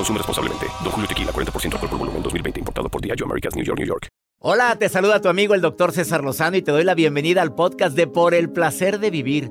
Consume responsablemente. Don Julio Tequila, 40% alcohol por volumen, 2020. Importado por Diageo Americas, New York, New York. Hola, te saluda tu amigo el doctor César Lozano y te doy la bienvenida al podcast de Por el Placer de Vivir.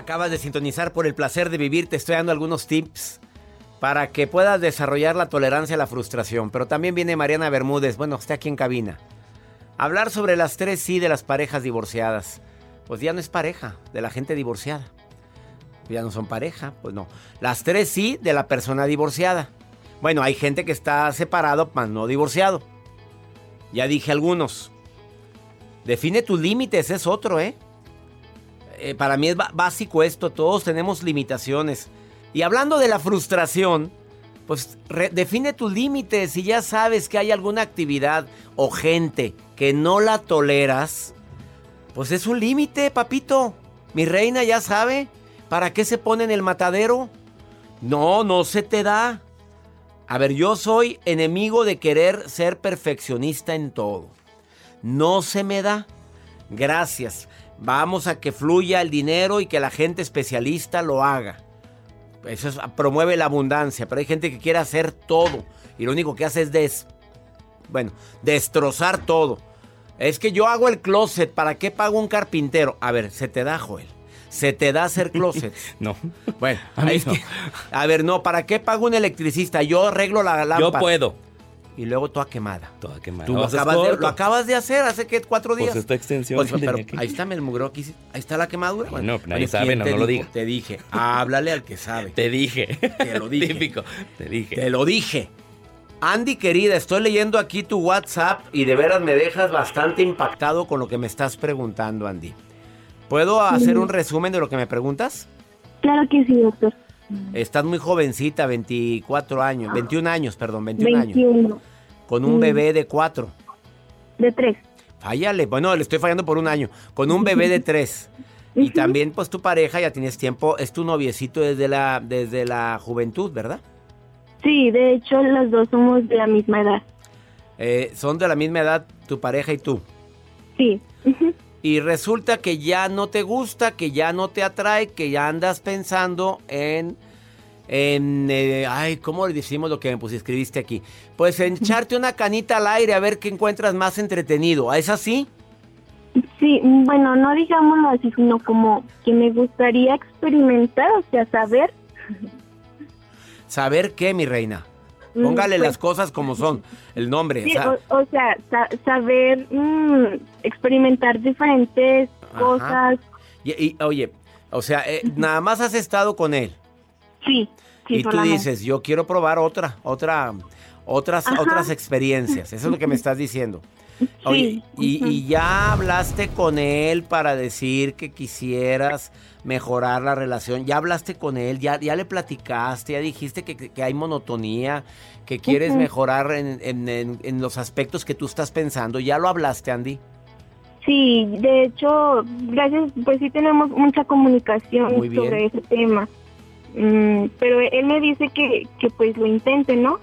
Acabas de sintonizar por el placer de vivir. Te estoy dando algunos tips para que puedas desarrollar la tolerancia a la frustración. Pero también viene Mariana Bermúdez, bueno, está aquí en cabina. Hablar sobre las tres sí de las parejas divorciadas. Pues ya no es pareja de la gente divorciada. Ya no son pareja, pues no. Las tres sí de la persona divorciada. Bueno, hay gente que está separado, mas no divorciado. Ya dije algunos. Define tus límites, es otro, ¿eh? Eh para mí es básico esto, todos tenemos limitaciones. Y hablando de la frustración, pues define tus límites. Si ya sabes que hay alguna actividad o gente que no la toleras, pues es un límite, papito. Mi reina ya sabe. ¿Para qué se pone en el matadero? No, no se te da. A ver, yo soy enemigo de querer ser perfeccionista en todo. No se me da. Gracias. Vamos a que fluya el dinero y que la gente especialista lo haga. Eso promueve la abundancia, pero hay gente que quiere hacer todo y lo único que hace es des, bueno, destrozar todo. Es que yo hago el closet, ¿para qué pago un carpintero? A ver, se te da, Joel. Se te da hacer closet. no. Bueno, a, a ver, no, ¿para qué pago un electricista? Yo arreglo la lámpara. Yo puedo y luego toda quemada. Toda quemada. Tú lo acabas, de, hacer hace que cuatro pues días. Pues esta extensión. Pues, pero ahí está el mugro aquí. Ahí está la quemadura. Bueno, no, nadie sabe, no, no lo diga. Te dije, háblale al que sabe. Te dije. Te lo dije. Típico. Te dije. Te lo dije. Andy, querida, estoy leyendo aquí tu WhatsApp y de veras me dejas bastante impactado con lo que me estás preguntando, Andy. ¿Puedo hacer un resumen de lo que me preguntas? Claro que sí, doctor. Estás muy jovencita, 24 años, 21 años, perdón, 21, 21. años con un bebé de cuatro. De tres. Fállale, bueno, le estoy fallando por un año. Con un bebé de tres. Y también, pues, tu pareja ya tienes tiempo, es tu noviecito desde la, desde la juventud, ¿verdad? Sí, de hecho, los dos somos de la misma edad. Eh, ¿Son de la misma edad tu pareja y tú? Sí. Y resulta que ya no te gusta, que ya no te atrae, que ya andas pensando en en, eh, ay, ¿cómo le decimos lo que me pues, escribiste aquí? Pues en echarte una canita al aire a ver qué encuentras más entretenido. ¿Es así? Sí, bueno, no digámoslo así, sino como que me gustaría experimentar, o sea, saber. ¿Saber qué, mi reina? Mm, Póngale las pues, cosas como son, el nombre. o, sea, saber mm, experimentar diferentes cosas. Y, oye, o sea, eh, nada más has estado con él. Sí. y tú dices, yo quiero probar otra, otra, otras, otras experiencias. Eso es lo que me estás diciendo. Oye, y, ya hablaste con él para decir que quisieras mejorar la relación. Ya hablaste con él, ya, ya le platicaste, ya dijiste que, hay monotonía, que quieres mejorar en, los aspectos que tú estás pensando. ¿Ya lo hablaste, Andy? Sí, de hecho, gracias, pues sí tenemos mucha comunicación sobre ese tema. Mm, pero él me dice que, que pues lo intente, ¿no?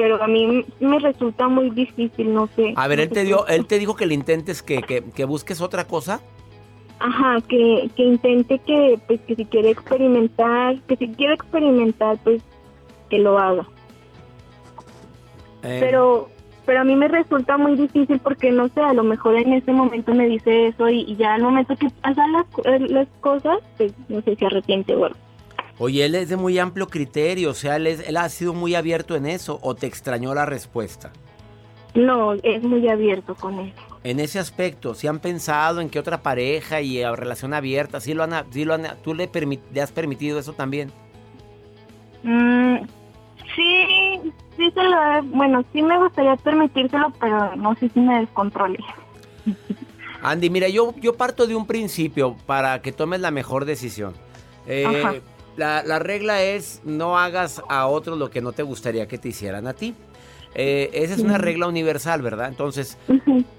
pero a mí me resulta muy difícil, no sé. A ver, él te dio, él te dijo que le intentes que, que, que busques otra cosa. Ajá, que, que intente que, pues, que si quiere experimentar, que si quiere experimentar, pues, que lo haga. Eh, Pero, pero a mí me resulta muy difícil porque, no sé, a lo mejor en ese momento me dice eso y, y ya al momento que pasan las, las cosas, pues, no sé si arrepiente o algo. Oye, él es de muy amplio criterio, o sea, él, es- él ha sido muy abierto en eso o te extrañó la respuesta. No, es muy abierto con eso. En ese aspecto, si han pensado en que otra pareja y relación abierta, sí lo han, sí lo han, tú le, le has permitido eso también. Mm, sí, sí se lo bueno, sí me gustaría permitírselo, pero no sé si me descontrole. Andy, mira, yo, yo parto de un principio para que tomes la mejor decisión. Eh, Ajá. La, la regla es no hagas a otros lo que no te gustaría que te hicieran a ti. Eh, esa es una regla universal, ¿verdad? Entonces,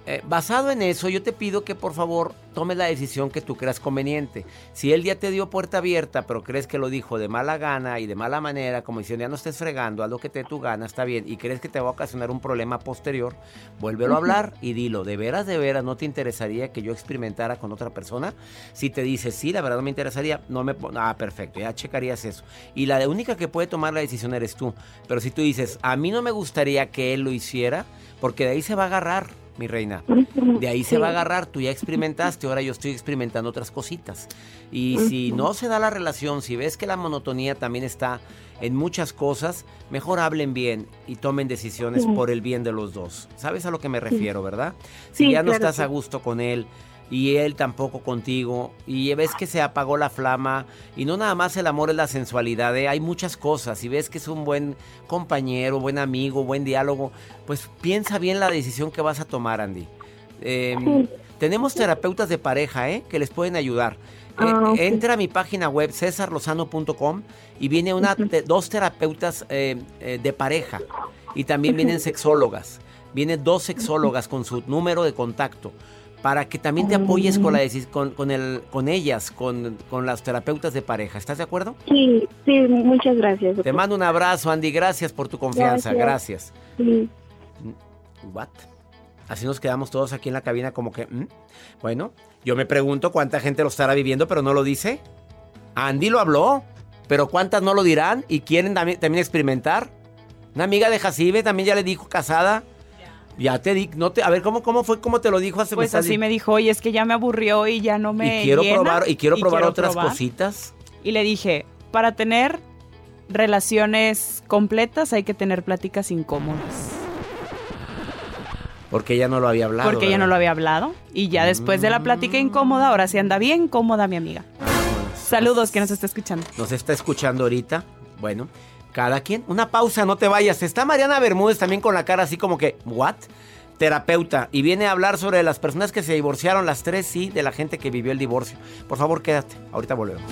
eh, basado en eso, yo te pido que por favor tomes la decisión que tú creas conveniente. Si él ya te dio puerta abierta, pero crees que lo dijo de mala gana y de mala manera, como diciendo ya no estés fregando, haz lo que te dé tu gana, está bien, y crees que te va a ocasionar un problema posterior, vuélvelo a hablar y dilo, ¿de veras, de veras no te interesaría que yo experimentara con otra persona? Si te dice, sí, la verdad no me interesaría, no me... Ah, perfecto, ya checarías eso. Y la única que puede tomar la decisión eres tú. Pero si tú dices, a mí no me gustaría que él lo hiciera, porque de ahí se va a agarrar, mi reina. De ahí se va a agarrar, tú ya experimentaste, ahora yo estoy experimentando otras cositas. Y si no se da la relación, si ves que la monotonía también está en muchas cosas, mejor hablen bien y tomen decisiones por el bien de los dos. ¿Sabes a lo que me refiero, verdad? Si ya no estás a gusto con él y él tampoco contigo y ves que se apagó la flama y no nada más el amor es la sensualidad, ¿eh? hay muchas cosas y ves que es un buen compañero, buen amigo, buen diálogo, pues piensa bien la decisión que vas a tomar, Andy. Eh, Sí. Tenemos terapeutas de pareja, ¿eh? Que les pueden ayudar. Eh, Ah, ok. Entra a mi página web, cesarlozano.com, y viene una, te- dos terapeutas eh, eh, de pareja. Y también vienen sexólogas. Vienen dos sexólogas con su número de contacto. Para que también te apoyes con, la, deci- con, con, el, con ellas, con, con las terapeutas de pareja. ¿Estás de acuerdo? Sí, sí, muchas gracias. Te mando un abrazo, Andy. Gracias por tu confianza. Gracias. Sí. ¿What? Así nos quedamos todos aquí en la cabina como que... ¿mm? Bueno, yo me pregunto cuánta gente lo estará viviendo, pero no lo dice. Andy lo habló, pero cuántas no lo dirán y quieren también, también experimentar. Una amiga de Jacibe también ya le dijo casada. Ya te di, no te, a ver cómo cómo fue, cómo te lo dijo hace Pues así me dijo, oye, es que ya me aburrió y ya no me y quiero llena, probar y quiero probar otras probar". cositas. Y le dije, para tener relaciones completas hay que tener pláticas incómodas. Porque ella no lo había hablado. porque ella no lo había hablado. Y ya después de la plática incómoda, ahora sí anda bien cómoda mi amiga. Saludos que nos está escuchando. nos está escuchando ahorita. Bueno, cada quien. Una pausa, no te vayas. Está Mariana Bermúdez también con la cara así como que, ¿what? Terapeuta. Y viene a hablar sobre las personas que se divorciaron, las tres sí, de la gente que vivió el divorcio. Por favor, quédate. Ahorita volvemos.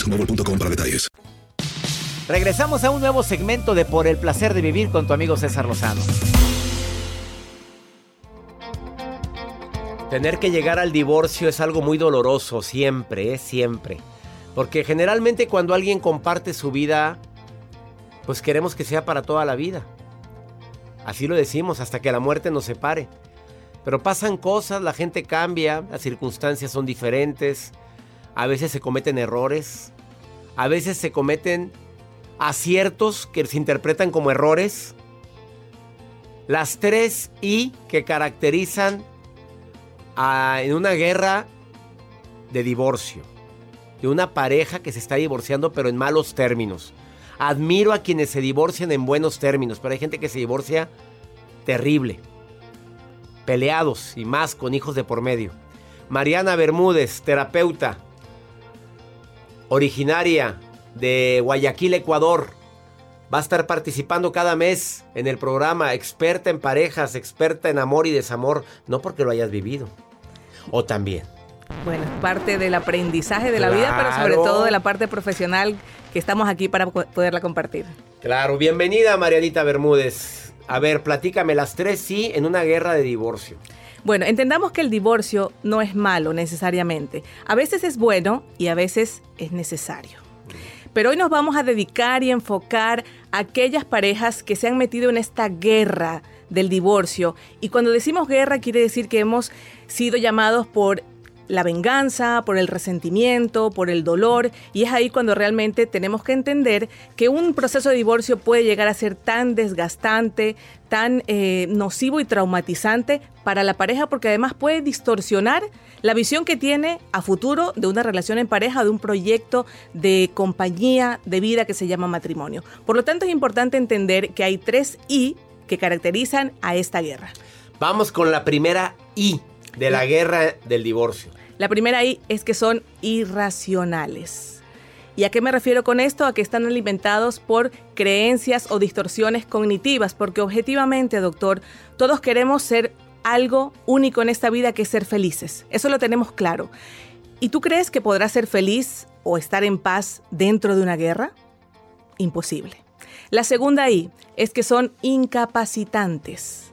boostmobile.com para detalles. Regresamos a un nuevo segmento de Por el placer de vivir con tu amigo César Lozano. Tener que llegar al divorcio es algo muy doloroso, siempre, siempre. Porque generalmente cuando alguien comparte su vida, pues queremos que sea para toda la vida. Así lo decimos, hasta que la muerte nos separe. Pero pasan cosas, la gente cambia, las circunstancias son diferentes, a veces se cometen errores, a veces se cometen aciertos que se interpretan como errores. Las tres I que caracterizan en una guerra de divorcio, de una pareja que se está divorciando pero en malos términos. Admiro a quienes se divorcian en buenos términos, pero hay gente que se divorcia terrible, peleados y más con hijos de por medio. Mariana Bermúdez, terapeuta, originaria de Guayaquil, Ecuador. Va a estar participando cada mes en el programa, experta en parejas, experta en amor y desamor, no porque lo hayas vivido. O también. Bueno, parte del aprendizaje de la vida, pero sobre todo de la parte profesional que estamos aquí para poderla compartir. Claro, bienvenida Marianita Bermúdez. A ver, platícame las tres sí en una guerra de divorcio. Bueno, entendamos que el divorcio no es malo necesariamente. A veces es bueno y a veces es necesario. Pero hoy nos vamos a dedicar y enfocar a aquellas parejas que se han metido en esta guerra del divorcio. Y cuando decimos guerra quiere decir que hemos sido llamados por la venganza, por el resentimiento, por el dolor, y es ahí cuando realmente tenemos que entender que un proceso de divorcio puede llegar a ser tan desgastante, tan eh, nocivo y traumatizante para la pareja, porque además puede distorsionar la visión que tiene a futuro de una relación en pareja, de un proyecto de compañía de vida que se llama matrimonio. Por lo tanto, es importante entender que hay tres I que caracterizan a esta guerra. Vamos con la primera I de la guerra del divorcio. La primera I es que son irracionales. ¿Y a qué me refiero con esto? A que están alimentados por creencias o distorsiones cognitivas, porque objetivamente, doctor, todos queremos ser algo único en esta vida que es ser felices. Eso lo tenemos claro. ¿Y tú crees que podrás ser feliz o estar en paz dentro de una guerra? Imposible. La segunda I es que son incapacitantes.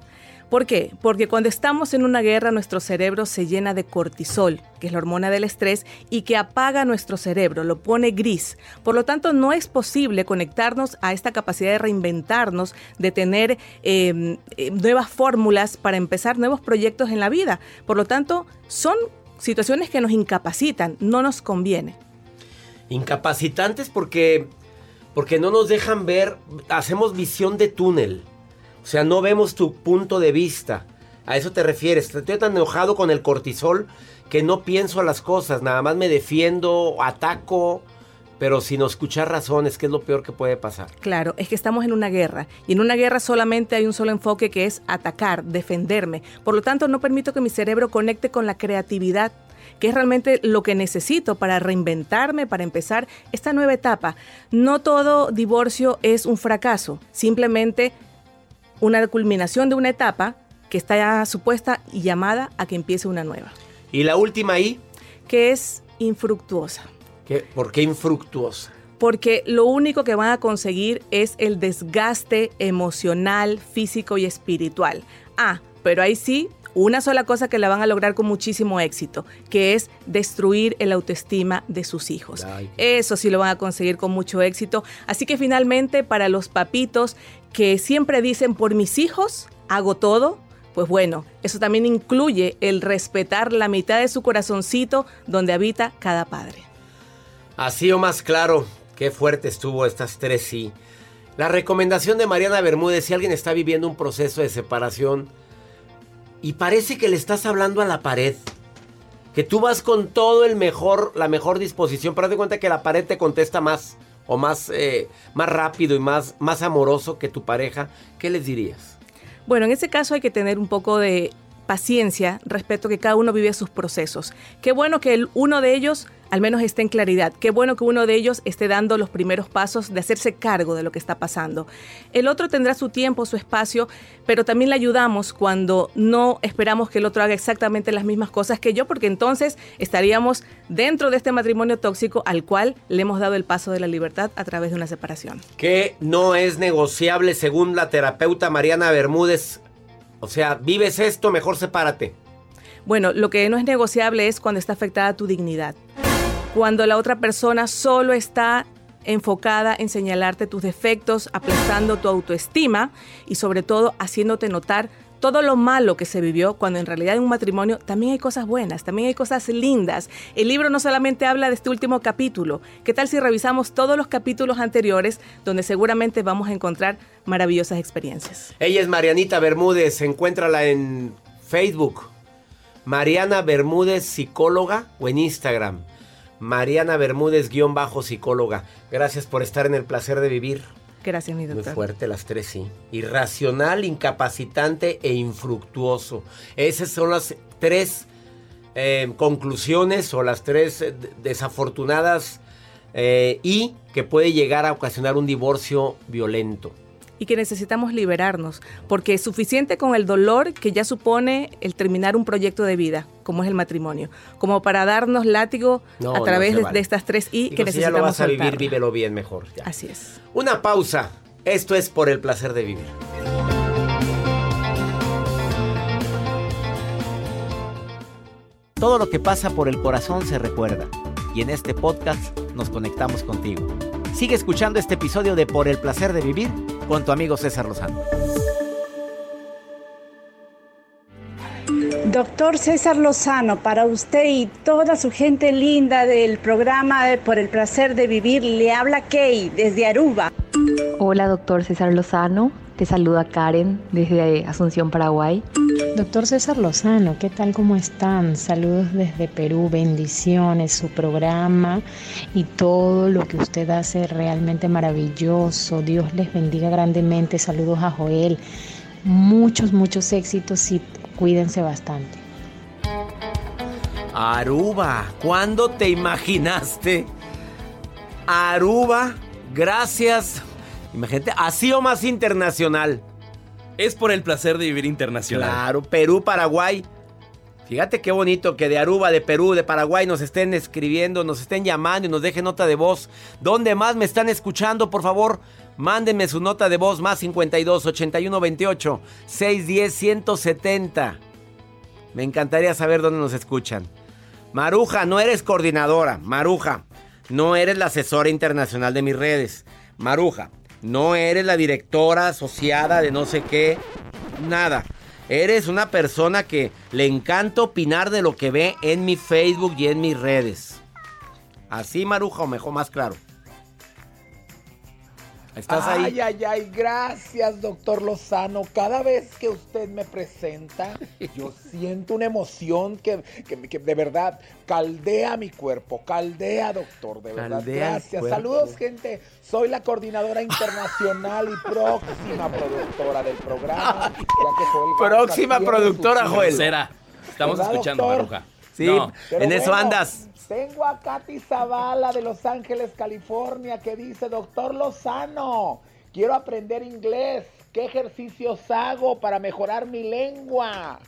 ¿Por qué? Porque cuando estamos en una guerra nuestro cerebro se llena de cortisol, que es la hormona del estrés, y que apaga nuestro cerebro, lo pone gris. Por lo tanto, no es posible conectarnos a esta capacidad de reinventarnos, de tener em, em, nuevas fórmulas para empezar nuevos proyectos en la vida. Por lo tanto, son situaciones que nos incapacitan, no nos conviene. Incapacitantes porque, porque no nos dejan ver, hacemos visión de túnel. Sea, no vemos tu punto de vista. A eso te refieres. Estoy tan enojado con el cortisol que no pienso las cosas. Nada más me defiendo, ataco, pero sin escuchar razones, que es lo peor que puede pasar. Claro, es que estamos en una guerra. Y en una guerra solamente hay un solo enfoque que es atacar, defenderme. Por lo tanto, no permito que mi cerebro conecte con la creatividad que es realmente lo que necesito para reinventarme, para empezar esta nueva etapa. No todo divorcio es un fracaso, simplemente una culminación de una etapa que está ya supuesta y llamada a que empiece una nueva. ¿Y la última ahí? Que es infructuosa. ¿Qué? ¿Por qué infructuosa? Porque lo único que van a conseguir es el desgaste emocional, físico y espiritual. Ah, pero ahí sí una sola cosa que la van a lograr con muchísimo éxito, que es destruir el autoestima de sus hijos. Eso sí lo van a conseguir con mucho éxito. Así que finalmente para los papitos que siempre dicen por mis hijos hago todo, pues bueno, eso también incluye el respetar la mitad de su corazoncito donde habita cada padre. Así o más claro, qué fuerte estuvo estas tres sí. La recomendación de Mariana Bermúdez, si alguien está viviendo un proceso de separación, y parece que le estás hablando a la pared. Que tú vas con todo el mejor, la mejor disposición, pero haz de cuenta que la pared te contesta más o más, eh, más rápido y más, más amoroso que tu pareja. ¿Qué les dirías? Bueno, en ese caso hay que tener un poco de paciencia respecto a que cada uno vive sus procesos. Qué bueno que el, uno de ellos al menos esté en claridad. Qué bueno que uno de ellos esté dando los primeros pasos de hacerse cargo de lo que está pasando. El otro tendrá su tiempo, su espacio, pero también le ayudamos cuando no esperamos que el otro haga exactamente las mismas cosas que yo, porque entonces estaríamos dentro de este matrimonio tóxico al cual le hemos dado el paso de la libertad a través de una separación. Que no es negociable según la terapeuta Mariana Bermúdez. O sea, vives esto, mejor sepárate. Bueno, lo que no es negociable es cuando está afectada tu dignidad cuando la otra persona solo está enfocada en señalarte tus defectos, aplastando tu autoestima y sobre todo haciéndote notar todo lo malo que se vivió, cuando en realidad en un matrimonio también hay cosas buenas, también hay cosas lindas. El libro no solamente habla de este último capítulo, ¿qué tal si revisamos todos los capítulos anteriores donde seguramente vamos a encontrar maravillosas experiencias? Ella es Marianita Bermúdez, encuéntrala en Facebook. Mariana Bermúdez, psicóloga, o en Instagram. Mariana Bermúdez, guion bajo psicóloga. Gracias por estar en el placer de vivir. Gracias, mi doctor. Muy fuerte las tres, sí. Irracional, incapacitante e infructuoso. Esas son las tres eh, conclusiones o las tres eh, desafortunadas eh, y que puede llegar a ocasionar un divorcio violento y que necesitamos liberarnos, porque es suficiente con el dolor que ya supone el terminar un proyecto de vida, como es el matrimonio, como para darnos látigo a través de, estas tres I que necesitamos si ya lo vas a vivir, vívelo bien mejor. Así es. Una pausa. Esto es por el placer de vivir. Todo lo que pasa por el corazón se recuerda y en este podcast nos conectamos contigo. Sigue escuchando este episodio de Por el placer de vivir con tu amigo César Lozano. Doctor César Lozano, para usted y toda su gente linda del programa Por el placer de vivir, le habla Kay desde Aruba. Hola, doctor César Lozano. Te saluda Karen desde Asunción, Paraguay. Doctor César Lozano, ¿qué tal? ¿Cómo están? Saludos desde Perú, bendiciones, su programa y todo lo que usted hace realmente maravilloso. Dios les bendiga grandemente. Saludos a Joel. Muchos, muchos éxitos y cuídense bastante. Aruba, ¿cuándo te imaginaste? Aruba, gracias Imagínate, así o más internacional. Es por el placer de vivir internacional. Claro, Perú, Paraguay. Fíjate qué bonito que de Aruba, de Perú, de Paraguay nos estén escribiendo, nos estén llamando y nos dejen nota de voz. ¿Dónde más me están escuchando? Por favor, mándenme su nota de voz más 52 81 28 610 170. Me encantaría saber dónde nos escuchan. Maruja, no eres coordinadora. Maruja, no eres la asesora internacional de mis redes. Maruja, no eres la directora asociada de no sé qué. Nada. Eres una persona que le encanta opinar de lo que ve en mi Facebook y en mis redes. Así, Maruja, o mejor más claro. ¿Estás ahí? Ay, ay, ay, gracias, doctor Lozano. Cada vez que usted me presenta, yo siento una emoción que, de verdad caldea mi cuerpo, caldea, doctor, de verdad. gracias. Saludos, gente. Soy la coordinadora internacional y próxima productora del programa. próxima productora, Joel. Será. Estamos escuchando, Maruja. Sí, en eso andas. Tengo a Katy Zavala de Los Ángeles, California, que dice, doctor Lozano, quiero aprender inglés. ¿Qué ejercicios hago para mejorar mi lengua?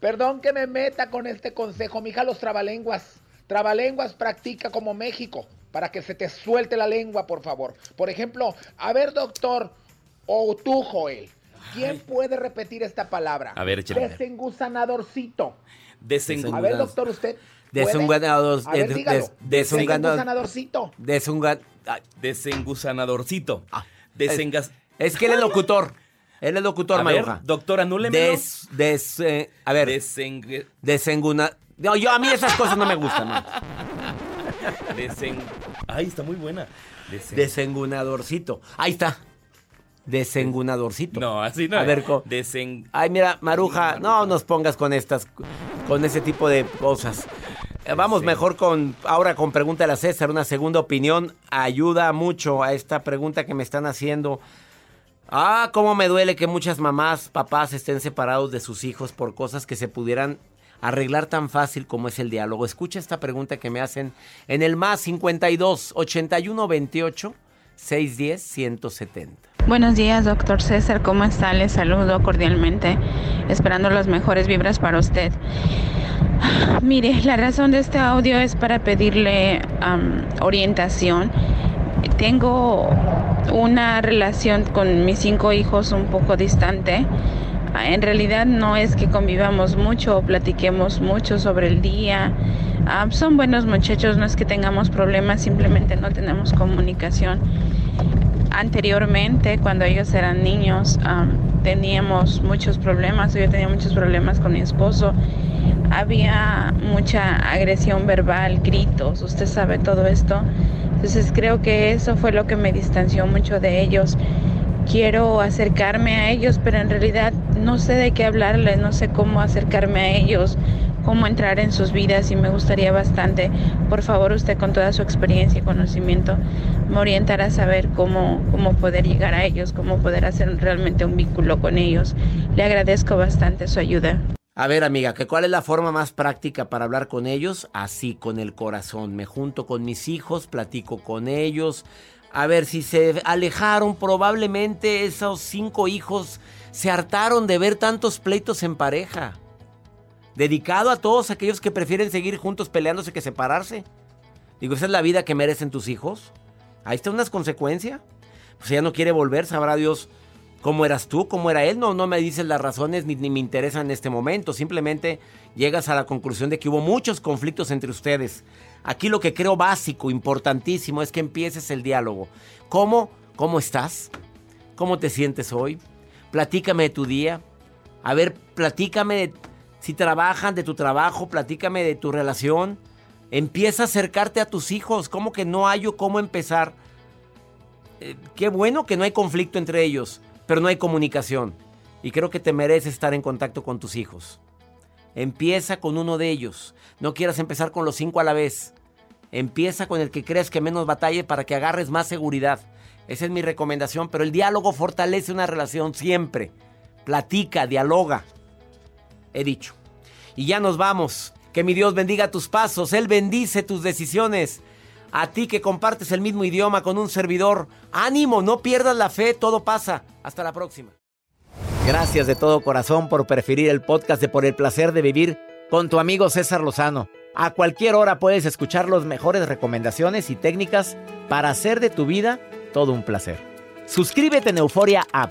Perdón que me meta con este consejo, mija, los trabalenguas. Trabalenguas practica como México, para que se te suelte la lengua, por favor. Por ejemplo, a ver, doctor, o tú, Joel, ¿quién puede repetir esta palabra? A ver, échale. Desengusanadorcito. Desengusanadorcito. A ver, doctor, usted. Desengusanador. Desengusanadorcito. Desengusanadorcito. Desengusanadorcito. Ah, Desengas... Es que él es locutor. Él es locutor, Mayoja. Doctora, anúlemelo. Des, des, eh, a ver. Deseng... Desenguna... No, yo, a mí esas cosas no me gustan, no. Desen... Ay, está muy buena. Desen... Desengunadorcito. Ahí está. Desengunadorcito. No, así no. A ver, Desen... Ay, mira, Maruja, no nos pongas con estas, con ese tipo de cosas. Eh, vamos mejor con, ahora con Pregúntale a César, una segunda opinión. Ayuda mucho a esta pregunta que me están haciendo. Ah, cómo me duele que muchas mamás, papás estén separados de sus hijos por cosas que se pudieran arreglar tan fácil como es el diálogo. Escucha esta pregunta que me hacen en el más 52 81 28 610 170. Buenos días, doctor César. ¿Cómo está? Les saludo cordialmente, esperando las mejores vibras para usted. Mire, la razón de este audio es para pedirle orientación. Tengo una relación con mis cinco hijos un poco distante. En realidad no es que convivamos mucho o platiquemos mucho sobre el día. son buenos muchachos, no es que tengamos problemas, simplemente no tenemos comunicación. Anteriormente, cuando ellos eran niños, teníamos muchos problemas, yo tenía muchos problemas con mi esposo. Había mucha agresión verbal, gritos, usted sabe todo esto. Entonces creo que eso fue lo que me distanció mucho de ellos. Quiero acercarme a ellos, pero en realidad no sé de qué hablarles, no sé cómo acercarme a ellos, cómo entrar en sus vidas y me gustaría bastante, por favor usted con toda su experiencia y conocimiento, me orientará a saber cómo, cómo poder llegar a ellos, cómo poder hacer realmente un vínculo con ellos. Le agradezco bastante su ayuda. A ver, amiga, ¿que ¿cuál es la forma más práctica para hablar con ellos? Así, con el corazón. Me junto con mis hijos, platico con ellos. A ver, si se alejaron, probablemente esos cinco hijos se hartaron de ver tantos pleitos en pareja dedicado a todos aquellos que prefieren seguir juntos peleándose que separarse. Digo, esa es la vida que merecen tus hijos. Ahí está unas consecuencias. Pues ella no quiere volver, sabrá Dios cómo eras tú, cómo era él. No, no me dices las razones ni, ni me interesan en este momento. Simplemente llegas a la conclusión de que hubo muchos conflictos entre ustedes. Aquí lo que creo básico, importantísimo, es que empieces el diálogo. ¿Cómo? ¿Cómo estás? ¿Cómo te sientes hoy? Platícame de tu día. A ver, platícame de si trabajan de tu trabajo, platícame de tu relación. Empieza a acercarte a tus hijos. ¿Cómo que no hay cómo empezar? Eh, qué bueno que no hay conflicto entre ellos, pero no hay comunicación. Y creo que te mereces estar en contacto con tus hijos. Empieza con uno de ellos. No quieras empezar con los cinco a la vez. Empieza con el que creas que menos batalle para que agarres más seguridad. Esa es mi recomendación, pero el diálogo fortalece una relación siempre. Platica, dialoga he dicho. Y ya nos vamos. Que mi Dios bendiga tus pasos, Él bendice tus decisiones. A ti que compartes el mismo idioma con un servidor, ánimo, no pierdas la fe, todo pasa. Hasta la próxima. Gracias de todo corazón por preferir el podcast de Por el Placer de Vivir con tu amigo César Lozano. A cualquier hora puedes escuchar las mejores recomendaciones y técnicas para hacer de tu vida todo un placer. Suscríbete en Euforia App